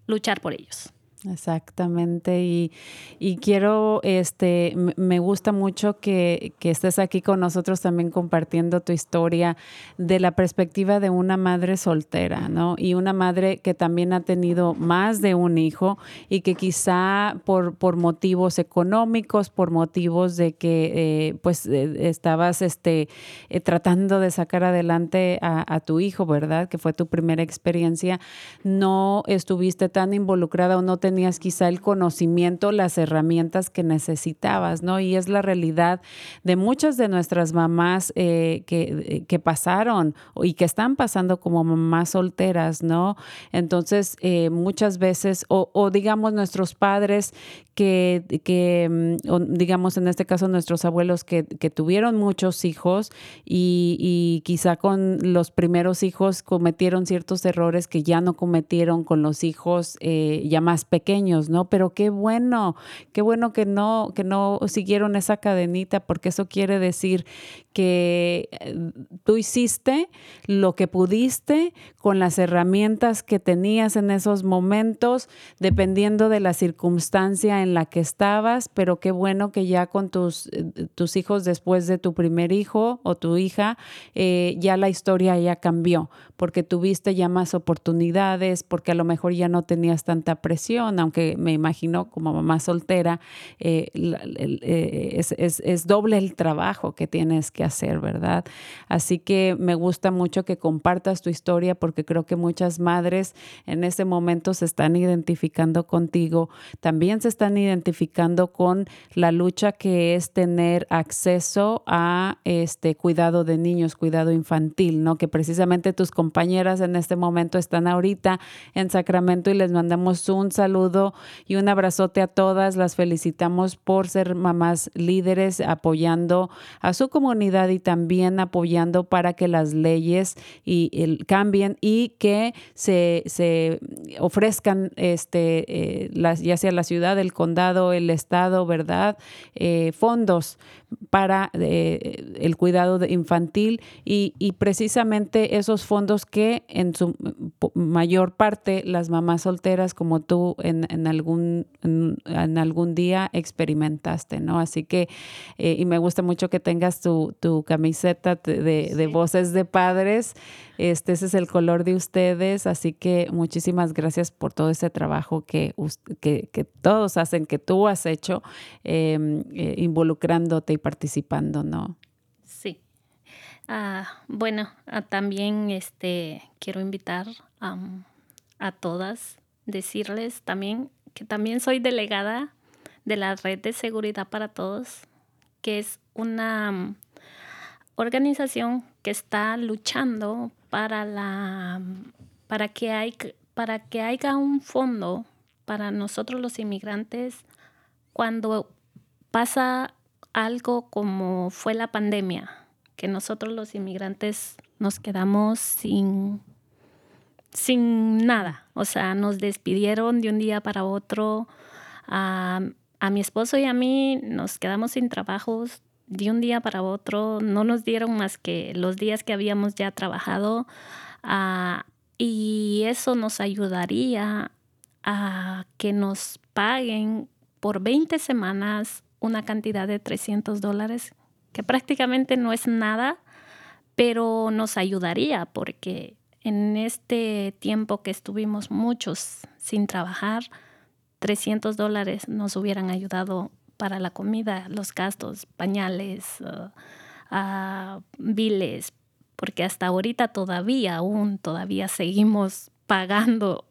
luchar por ellos. Exactamente, y, y, quiero, este, me gusta mucho que, que, estés aquí con nosotros también compartiendo tu historia de la perspectiva de una madre soltera, ¿no? Y una madre que también ha tenido más de un hijo y que quizá por, por motivos económicos, por motivos de que, eh, pues, eh, estabas, este, eh, tratando de sacar adelante a, a tu hijo, ¿verdad? Que fue tu primera experiencia, no estuviste tan involucrada o no te tenías quizá el conocimiento, las herramientas que necesitabas, ¿no? Y es la realidad de muchas de nuestras mamás eh, que, que, pasaron y que están pasando como mamás solteras, ¿no? Entonces, eh, muchas veces, o, digamos nuestros padres que, que mm, digamos en este caso nuestros abuelos que, que tuvieron muchos hijos y, quizá con los primeros hijos cometieron ciertos errores que ya no cometieron con los hijos eh, ya más pequeños pequeños, ¿no? Pero qué bueno, qué bueno que no, que no siguieron esa cadenita, porque eso quiere decir que eh, tú hiciste lo que pudiste con las herramientas que tenías en esos momentos, dependiendo de la circunstancia en la que estabas, pero qué bueno que ya con tus, eh, tus hijos después de tu primer hijo o tu hija, eh, ya la historia ya cambió, porque tuviste ya más oportunidades, porque a lo mejor ya no tenías tanta presión aunque me imagino como mamá soltera, es, es, es, doble el trabajo que tienes que hacer, ¿verdad? Así que me gusta mucho que compartas tu historia porque creo que muchas madres en ese momento se están identificando contigo, también se están identificando con la lucha que es tener acceso a este cuidado de niños, cuidado infantil, ¿no? Que precisamente tus compañeras en este momento están ahorita en Sacramento y les mandamos un saludo y un abrazote a todas. Las felicitamos por ser mamás líderes, apoyando a su comunidad y también apoyando para que las leyes y, cambien y que se, se ofrezcan este, eh, las, ya sea la ciudad, el condado, el estado, ¿verdad? Eh, fondos para eh, el cuidado infantil y, y, precisamente esos fondos que en su mayor parte las mamás solteras como tú en, en algún, en, algún día experimentaste, ¿no? Así que, eh, y me gusta mucho que tengas tu, tu camiseta de, de, voces de padres, este, ese es el color de ustedes, así que muchísimas gracias por todo ese trabajo que, que, que todos hacen, que tú has hecho, em, eh, involucrándote y participando, ¿no? Sí. Ah, bueno, ah, también este, quiero invitar a todas, decirles también que también soy delegada de la Red de Seguridad para Todos, que es una organización que está luchando para la para que para que haya un fondo para nosotros los inmigrantes cuando pasa algo como fue la pandemia, que nosotros los inmigrantes nos quedamos sin, sin nada. O sea, nos despidieron de un día para otro. A, a mi esposo y a mí nos quedamos sin trabajos de un día para otro. No nos dieron más que los días que habíamos ya trabajado. Uh, y eso nos ayudaría a que nos paguen por 20 semanas una cantidad de 300 dólares, que prácticamente no es nada, pero nos ayudaría porque en este tiempo que estuvimos muchos sin trabajar, 300 dólares nos hubieran ayudado para la comida, los gastos, pañales, uh, uh, biles, porque hasta ahorita todavía, aún todavía seguimos pagando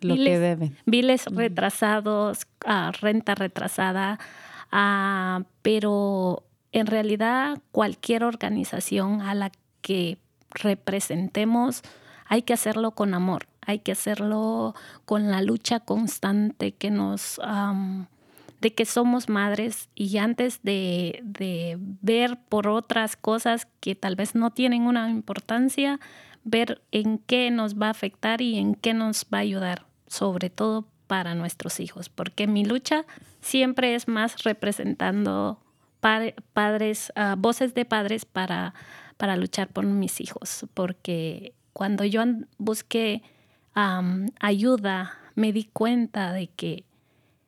lo que deben. Biles retrasados, uh, renta retrasada, Ah, pero en realidad cualquier organización a la que representemos hay que hacerlo con amor, hay que hacerlo con la lucha constante que nos... de que somos madres y antes de, de, ver por otras cosas que tal vez no tienen una importancia, ver en qué nos va a afectar y en qué nos va a ayudar, sobre todo para nuestros hijos, porque mi lucha siempre es más representando padres, uh, voces de padres para, para luchar por mis hijos, porque cuando yo busqué ayuda, me di cuenta de que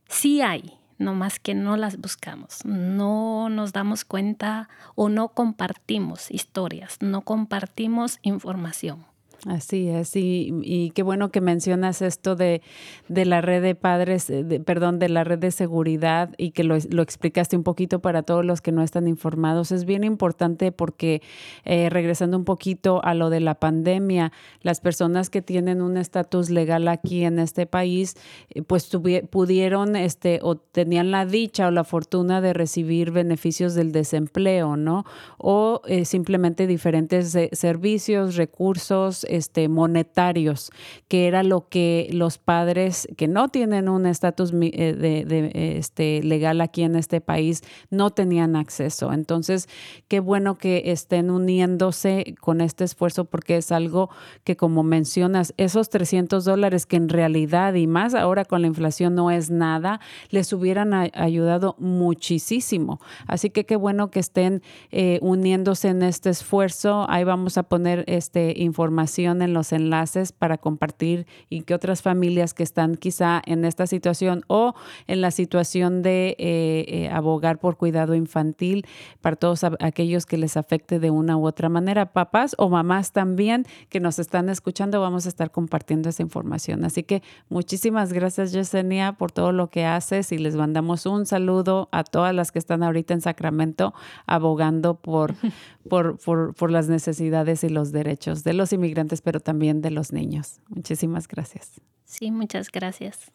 sí hay, no más que no las buscamos, no nos damos cuenta o no compartimos historias, no compartimos información. Así es, y, y, qué bueno que mencionas esto de, de la red de padres, eh, perdón, de la red de seguridad y que lo, lo, explicaste un poquito para todos los que no están informados. Es bien importante porque, eh, regresando un poquito a lo de la pandemia, las personas que tienen un estatus legal aquí en este país, eh, pues pudieron este, o tenían la dicha o la fortuna de recibir beneficios del desempleo, ¿no? O simplemente diferentes servicios, recursos, este, monetarios, que era lo que los padres que no tienen un estatus eh, de, este, legal aquí en este país no tenían acceso. Entonces, qué bueno que estén uniéndose con este esfuerzo porque es algo que, como mencionas, esos 300 dólares que en realidad y más ahora con la inflación no es nada, les hubieran ayudado muchísimo. Así que qué bueno que estén eh, uniéndose en este esfuerzo. Ahí vamos a poner este información información en los enlaces para compartir y que otras familias que están quizá en esta situación o en la situación de eh, eh, abogar por cuidado infantil para todos aquellos que les afecte de una u otra manera, papás o mamás también que nos están escuchando, vamos a estar compartiendo esa información. Así que muchísimas gracias Yesenia por todo lo que haces y les mandamos un saludo a todas las que están ahorita en Sacramento abogando por, (laughs) por, por, por las necesidades y los derechos de los inmigrantes, pero también de los niños. Muchísimas gracias. Sí, muchas gracias.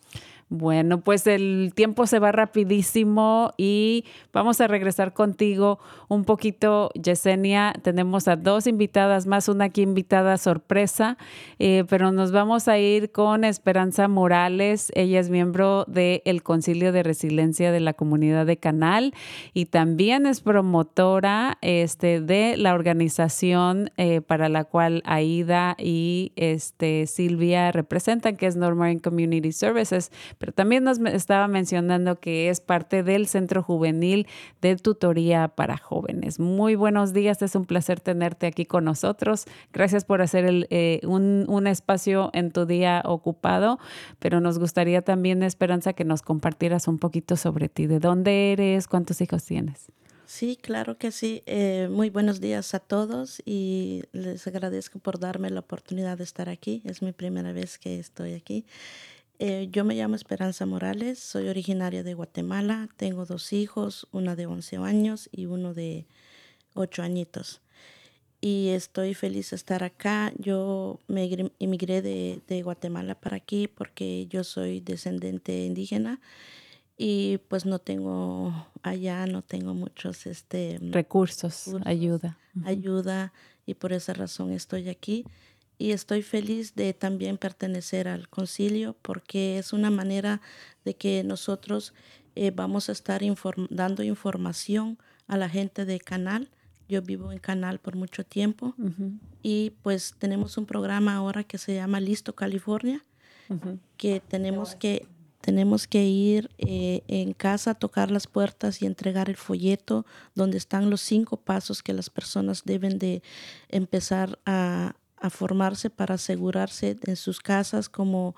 Bueno, pues el tiempo se va rapidísimo y vamos a regresar contigo un poquito, Yesenia. Tenemos a dos invitadas más, una aquí invitada sorpresa, eh, pero nos vamos a ir con Esperanza Morales. Ella es miembro del Concilio de Resiliencia de la Comunidad de Canal y también es promotora este, de la organización eh, para la cual Aida y este, Silvia representan, que es Northern Community Services pero también nos estaba mencionando que es parte del Centro Juvenil de Tutoría para Jóvenes. Muy buenos días, es un placer tenerte aquí con nosotros. Gracias por hacer el, eh, un, un espacio en tu día ocupado, pero nos gustaría también, Esperanza, que nos compartieras un poquito sobre ti. ¿De dónde eres? ¿Cuántos hijos tienes? Sí, claro que sí. Eh, muy buenos días a todos y les agradezco por darme la oportunidad de estar aquí. Es mi primera vez que estoy aquí. Eh, yo me llamo Esperanza Morales, soy originaria de Guatemala, tengo dos hijos, una de 11 años y uno de 8 añitos. Y estoy feliz de estar acá. Yo me emigré de, Guatemala para aquí porque yo soy descendente indígena y pues no tengo allá, no tengo muchos este, recursos, ayuda. Ayuda y por esa razón estoy aquí. Y estoy feliz de también pertenecer al concilio porque es una manera de que nosotros eh, vamos a estar dando información a la gente de Canal. Yo vivo en Canal por mucho tiempo. Y pues tenemos un programa ahora que se llama Listo California, que tenemos que tenemos que ir eh, en casa, tocar las puertas y entregar el folleto donde están los cinco pasos que las personas deben de empezar a, a formarse para asegurarse en sus casas como,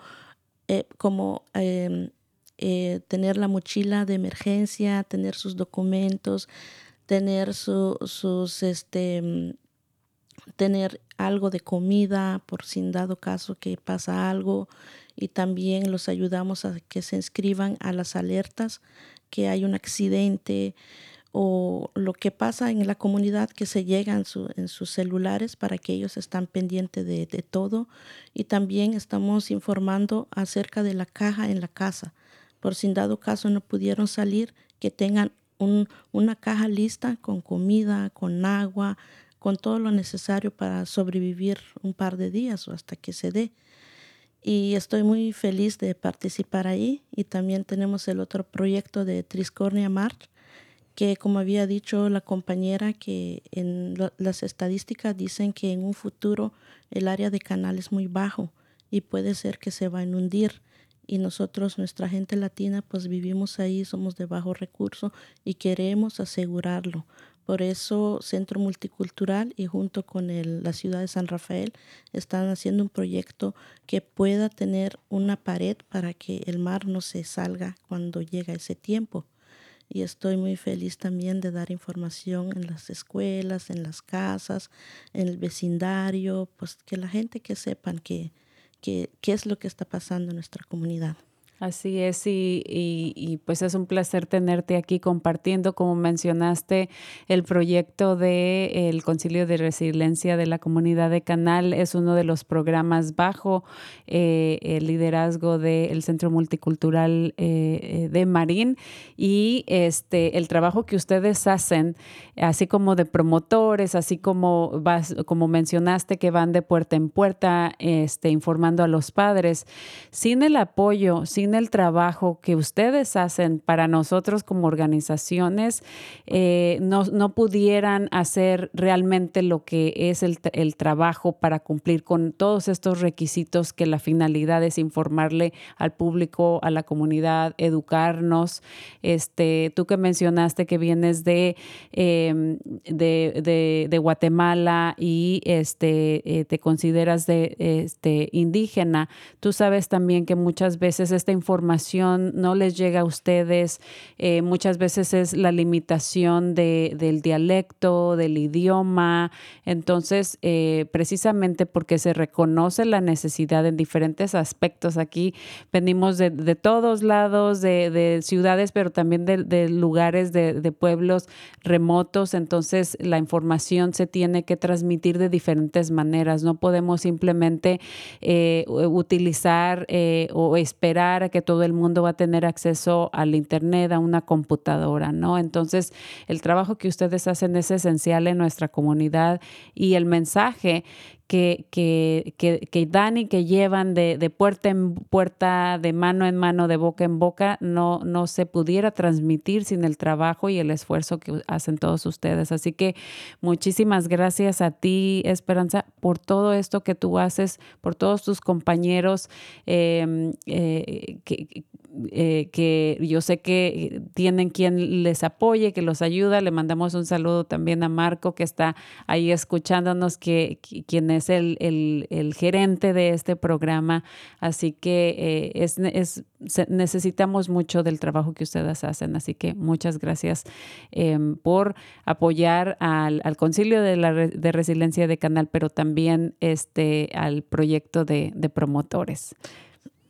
eh, como em, eh, tener la mochila de emergencia, tener sus documentos, tener su, sus, este, mm, tener algo de comida por si dado caso que pasa algo y también los ayudamos a que se inscriban a las alertas que hay un accidente o lo que pasa en la comunidad que se llega en, sus celulares para que ellos están pendientes de, todo y también estamos informando acerca de la caja en la casa por si en dado caso no pudieron salir que tengan una caja lista con comida, con agua, con todo lo necesario para sobrevivir un par de días o hasta que se dé. Y estoy muy feliz de participar ahí. Y también tenemos el otro proyecto de Triscornia March, que como había dicho la compañera, que en las estadísticas dicen que en un futuro el área de canal es muy bajo y puede ser que se va a hundir. Y nosotros, nuestra gente latina, pues vivimos ahí, somos de bajo recurso y queremos asegurarlo. Por eso Centro Multicultural y junto con la ciudad de San Rafael están haciendo un proyecto que pueda tener una pared para que el mar no se salga cuando llega ese tiempo y estoy muy feliz también de dar información en las escuelas, en las casas, en el vecindario, pues que la gente que sepan que, qué es lo que está pasando en nuestra comunidad. Así es, y, y, pues es un placer tenerte aquí compartiendo, como mencionaste, el proyecto del el Concilio de Resiliencia de la Comunidad de Canal. Es uno de los programas bajo eh, el liderazgo del Centro Multicultural eh, eh, de Marín. Y este el trabajo que ustedes hacen, así como de promotores, así como vas, como mencionaste que van de puerta en puerta, este, informando a los padres, sin el apoyo, sin el trabajo que ustedes hacen para nosotros como organizaciones, eh, no, no, pudieran hacer realmente lo que es el, el, trabajo para cumplir con todos estos requisitos que la finalidad es informarle al público, a la comunidad, educarnos. Este, tú que mencionaste que vienes de, em, de, de, Guatemala y este, eh, te consideras de este, indígena, tú sabes también que muchas veces esta información no les llega a ustedes, eh, muchas veces es la limitación de, del dialecto, del idioma, entonces eh, precisamente porque se reconoce la necesidad en diferentes aspectos, aquí venimos de, de todos lados, de, de, ciudades, pero también de, lugares, de, pueblos remotos, entonces la información se tiene que transmitir de diferentes maneras, no podemos simplemente eh, utilizar o esperar que todo el mundo va a tener acceso al Internet, a una computadora, ¿no? Entonces, el trabajo que ustedes hacen es esencial en nuestra comunidad y el mensaje que, que, que, dan y que llevan de, de, puerta en puerta, de mano en mano, de boca en boca, no, no se pudiera transmitir sin el trabajo y el esfuerzo que hacen todos ustedes. Así que muchísimas gracias a ti, Esperanza, por todo esto que tú haces, por todos tus compañeros eh, eh, que, eh, que yo sé que tienen quien les apoye, que los ayuda. Le mandamos un saludo también a Marco, que está ahí escuchándonos, que, quien es el, el, gerente de este programa. Así que eh, es, es, necesitamos mucho del trabajo que ustedes hacen. Así que muchas gracias em, por apoyar al, al Concilio de, la, de Resiliencia de Canal, pero también este, al proyecto de, de promotores.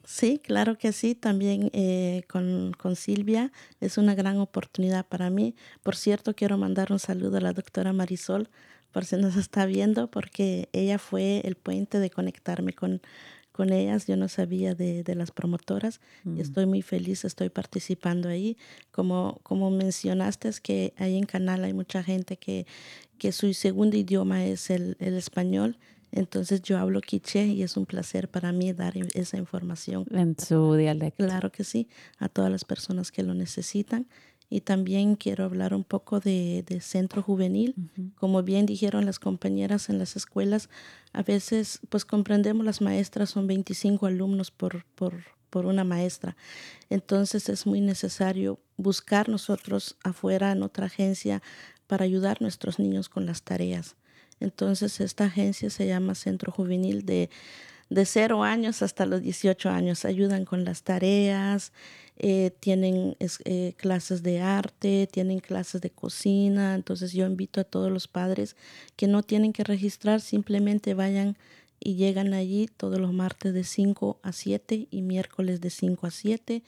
Sí, claro que sí. También eh, con, con, Silvia es una gran oportunidad para mí. Por cierto, quiero mandar un saludo a la doctora Marisol, por si nos está viendo, porque ella fue el puente de conectarme con, con ellas. Yo no sabía de, de las promotoras y mm. estoy muy feliz, estoy participando ahí. Como, como mencionaste, es que ahí en Canal hay mucha gente que, que su segundo idioma es el, el español entonces yo hablo quiché y es un placer para mí dar esa información. En su dialecto. Claro que sí, a todas las personas que lo necesitan. Y también quiero hablar un poco de, de centro juvenil. Como bien dijeron las compañeras en las escuelas, a veces pues comprendemos las maestras son 25 alumnos por, por, por una maestra. Entonces es muy necesario buscar nosotros afuera en otra agencia para ayudar a nuestros niños con las tareas. Entonces esta agencia se llama Centro Juvenil de, de 0 años hasta los 18 años. Ayudan con las tareas, eh, tienen eh, clases de arte, tienen clases de cocina. Entonces yo invito a todos los padres que no tienen que registrar, simplemente vayan y llegan allí todos los martes de 5 a 7 y miércoles de 5 a 7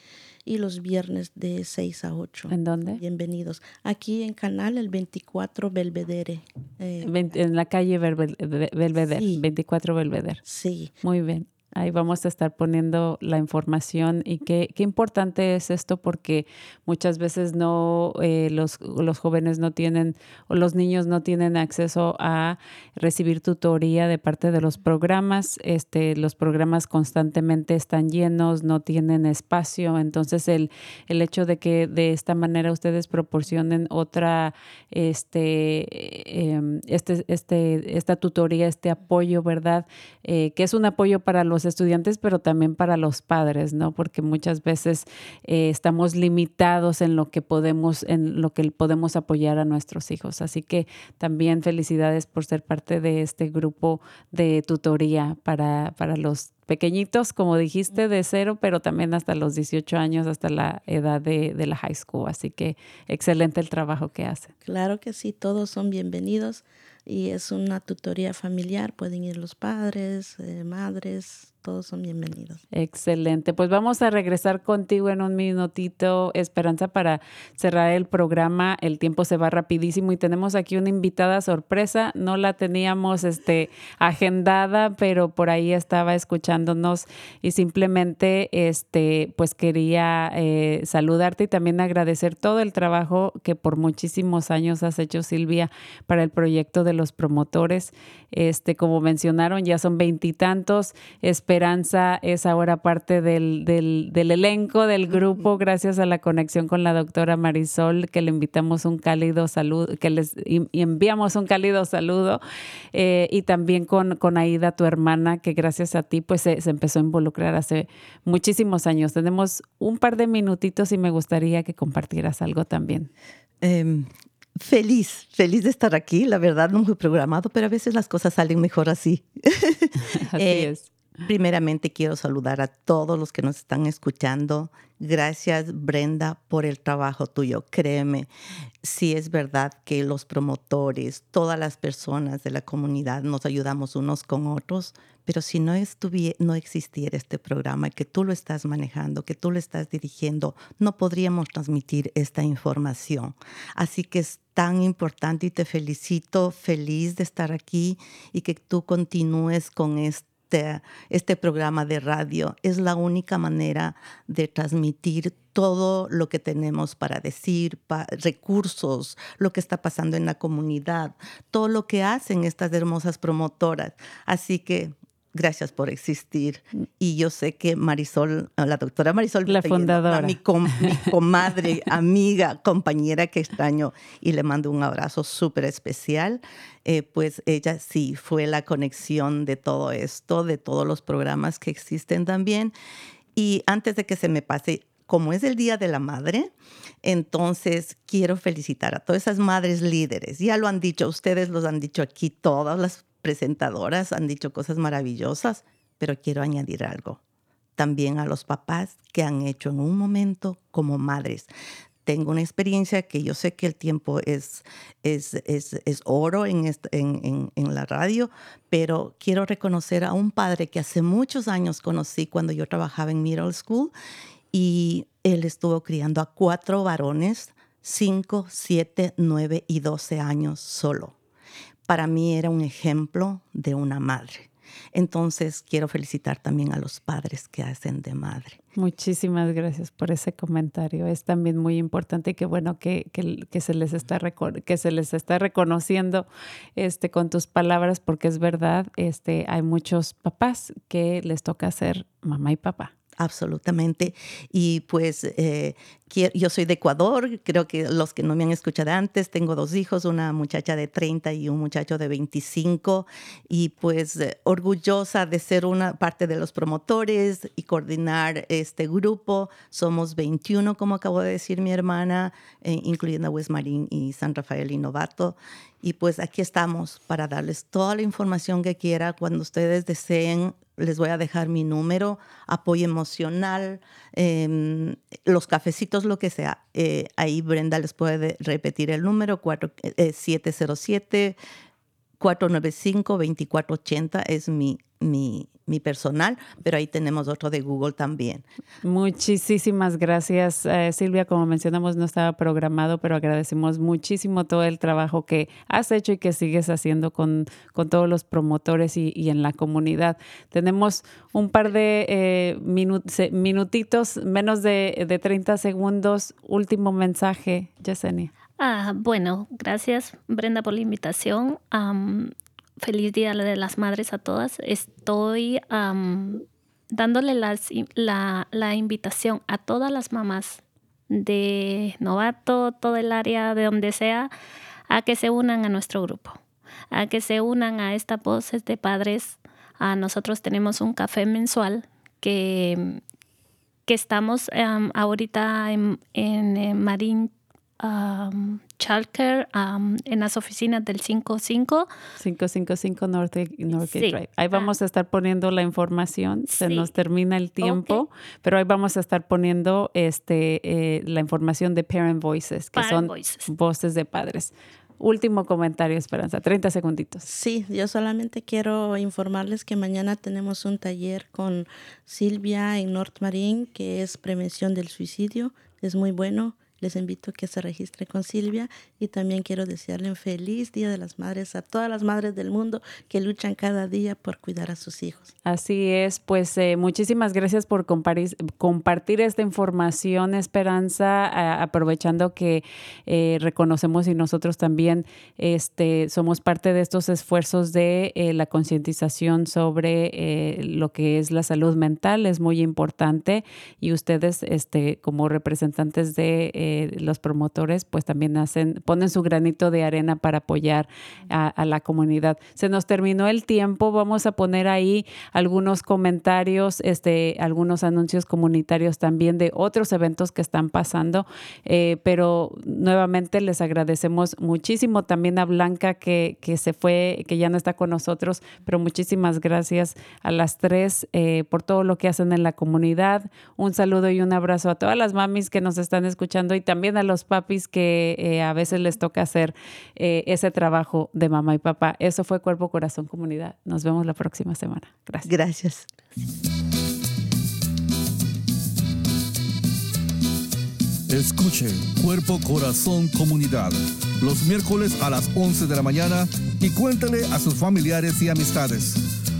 y los viernes de 6 a 8. ¿En dónde? Bienvenidos. Aquí en Canal, el 24 Belvedere. Eh, en la calle Belvedere, sí. 24 Belvedere. Sí. Muy bien. Ahí vamos a estar poniendo la información y qué, qué importante es esto porque muchas veces no eh, los, los jóvenes no tienen o los niños no tienen acceso a recibir tutoría de parte de los programas. Este, los programas constantemente están llenos, no tienen espacio. Entonces el, el hecho de que de esta manera ustedes proporcionen otra, este, eh, este, este, esta tutoría, este apoyo, ¿verdad? Eh, que es un apoyo para los estudiantes, pero también para los padres, ¿no? Porque muchas veces eh, estamos limitados en lo que podemos, en lo que podemos apoyar a nuestros hijos. Así que también felicidades por ser parte de este grupo de tutoría para, para los pequeñitos, como dijiste, de cero, pero también hasta los 18 años, hasta la edad de, de la high school. Así que excelente el trabajo que hacen. Claro que sí, todos son bienvenidos y es una tutoría familiar, pueden ir los padres, eh, madres, todos son bienvenidos. Excelente. Pues vamos a regresar contigo en un minutito, Esperanza, para cerrar el programa. El tiempo se va rapidísimo y tenemos aquí una invitada sorpresa. No la teníamos este, agendada, pero por ahí estaba escuchándonos y simplemente este, pues quería eh, saludarte y también agradecer todo el trabajo que por muchísimos años has hecho, Silvia, para el proyecto de los promotores. Este, como mencionaron, ya son veintitantos Esperanza es ahora parte del, del, del, elenco, del grupo, gracias a la conexión con la doctora Marisol, que le invitamos un cálido saludo, que les enviamos un cálido saludo, eh, y también con, con Aida, tu hermana, que gracias a ti pues se, se, empezó a involucrar hace muchísimos años. Tenemos un par de minutitos y me gustaría que compartieras algo también. Eh, Feliz, feliz de estar aquí. La verdad no fue programado, pero a veces las cosas salen mejor así. (laughs) así eh, es. Primeramente quiero saludar a todos los que nos están escuchando. Gracias Brenda por el trabajo tuyo. Créeme, sí es verdad que los promotores, todas las personas de la comunidad nos ayudamos unos con otros, pero si no, no existiera este programa, que tú lo estás manejando, que tú lo estás dirigiendo, no podríamos transmitir esta información. Así que es tan importante y te felicito, feliz de estar aquí y que tú continúes con esto este, este, programa de radio. Es la única manera de transmitir todo lo que tenemos para decir, recursos, lo que está pasando en la comunidad, todo lo que hacen estas hermosas promotoras. Así que gracias por existir. Y yo sé que Marisol, la doctora Marisol, la fundadora, mi, mi, comadre, (laughs) amiga, compañera que extraño y le mando un abrazo súper especial. Eh, pues ella sí fue la conexión de todo esto, de todos los programas que existen también. Y antes de que se me pase, como es el Día de la Madre, entonces quiero felicitar a todas esas madres líderes. Ya lo han dicho, ustedes los han dicho aquí, todas las presentadoras han dicho cosas maravillosas, pero quiero añadir algo. También a los papás que han hecho en un momento como madres. Tengo una experiencia que yo sé que el tiempo es, es, es, es oro en, en, en, la radio, pero quiero reconocer a un padre que hace muchos años conocí cuando yo trabajaba en middle school y él estuvo criando a cuatro varones, cinco, siete, nueve y doce años solo para mí era un ejemplo de una madre. Entonces quiero felicitar también a los padres que hacen de madre. Muchísimas gracias por ese comentario. Es también muy importante que bueno que, que, se les está que se les está reconociendo este con tus palabras porque es verdad, este hay muchos papás que les toca ser mamá y papá absolutamente. Y pues eh, yo soy de Ecuador, creo que los que no me han escuchado antes, tengo dos hijos, una muchacha de 30 y un muchacho de 25, y pues eh, orgullosa de ser una parte de los promotores y coordinar este grupo. Somos 21, como acabo de decir mi hermana, eh, incluyendo a Wes Marín y San Rafael y Novato. Y pues aquí estamos para darles toda la información que quiera cuando ustedes deseen les voy a dejar mi número, apoyo emocional, em, los cafecitos, lo que sea. Eh, ahí Brenda les puede repetir el número, 707 495-2480 es mi, mi, mi, personal, pero ahí tenemos otro de Google también. Muchísimas gracias, eh, Silvia. Como mencionamos, no estaba programado, pero agradecemos muchísimo todo el trabajo que has hecho y que sigues haciendo con, con todos los promotores y, y, en la comunidad. Tenemos un par de eh, minutitos, menos de, de 30 segundos. Último mensaje, Yesenia. Ah, bueno, gracias Brenda por la invitación. Feliz Día de las Madres a todas. Estoy dándole la, la, invitación a todas las mamás de Novato, todo el área de donde sea, a que se unan a nuestro grupo, a que se unan a esta voces de padres. A nosotros tenemos un café mensual que, que estamos ahorita en, en Marín um, Chalker en las oficinas del 55. 555 North, North Drive. Ahí vamos a estar poniendo la información. Se nos termina el tiempo, pero ahí vamos a estar poniendo este, eh, la información de Parent Voices, que son voces de padres. Último comentario, Esperanza, 30 segunditos. Sí, yo solamente quiero informarles que mañana tenemos un taller con Silvia en North Marine, que es prevención del suicidio. Es muy bueno les invito a que se registren con Silvia y también quiero desearle un feliz Día de las Madres a todas las madres del mundo que luchan cada día por cuidar a sus hijos. Así es, pues eh, muchísimas gracias por compartir, esta información, Esperanza, aprovechando que eh, reconocemos y nosotros también este, somos parte de estos esfuerzos de eh, la concientización sobre lo que es la salud mental, es muy importante y ustedes este, como representantes de los promotores pues también hacen, ponen su granito de arena para apoyar a, a la comunidad. Se nos terminó el tiempo, vamos a poner ahí algunos comentarios, este, algunos anuncios comunitarios también de otros eventos que están pasando, eh, pero nuevamente les agradecemos muchísimo también a Blanca que, que se fue, que ya no está con nosotros, pero muchísimas gracias a las tres eh, por todo lo que hacen en la comunidad. Un saludo y un abrazo a todas las mamis que nos están escuchando y también a los papis que eh, a veces les toca hacer eh, ese trabajo de mamá y papá. Eso fue Cuerpo, Corazón, Comunidad. Nos vemos la próxima semana. Gracias. Gracias. Escuche Cuerpo, Corazón, Comunidad. Los miércoles a las 11 de la mañana y cuéntale a sus familiares y amistades.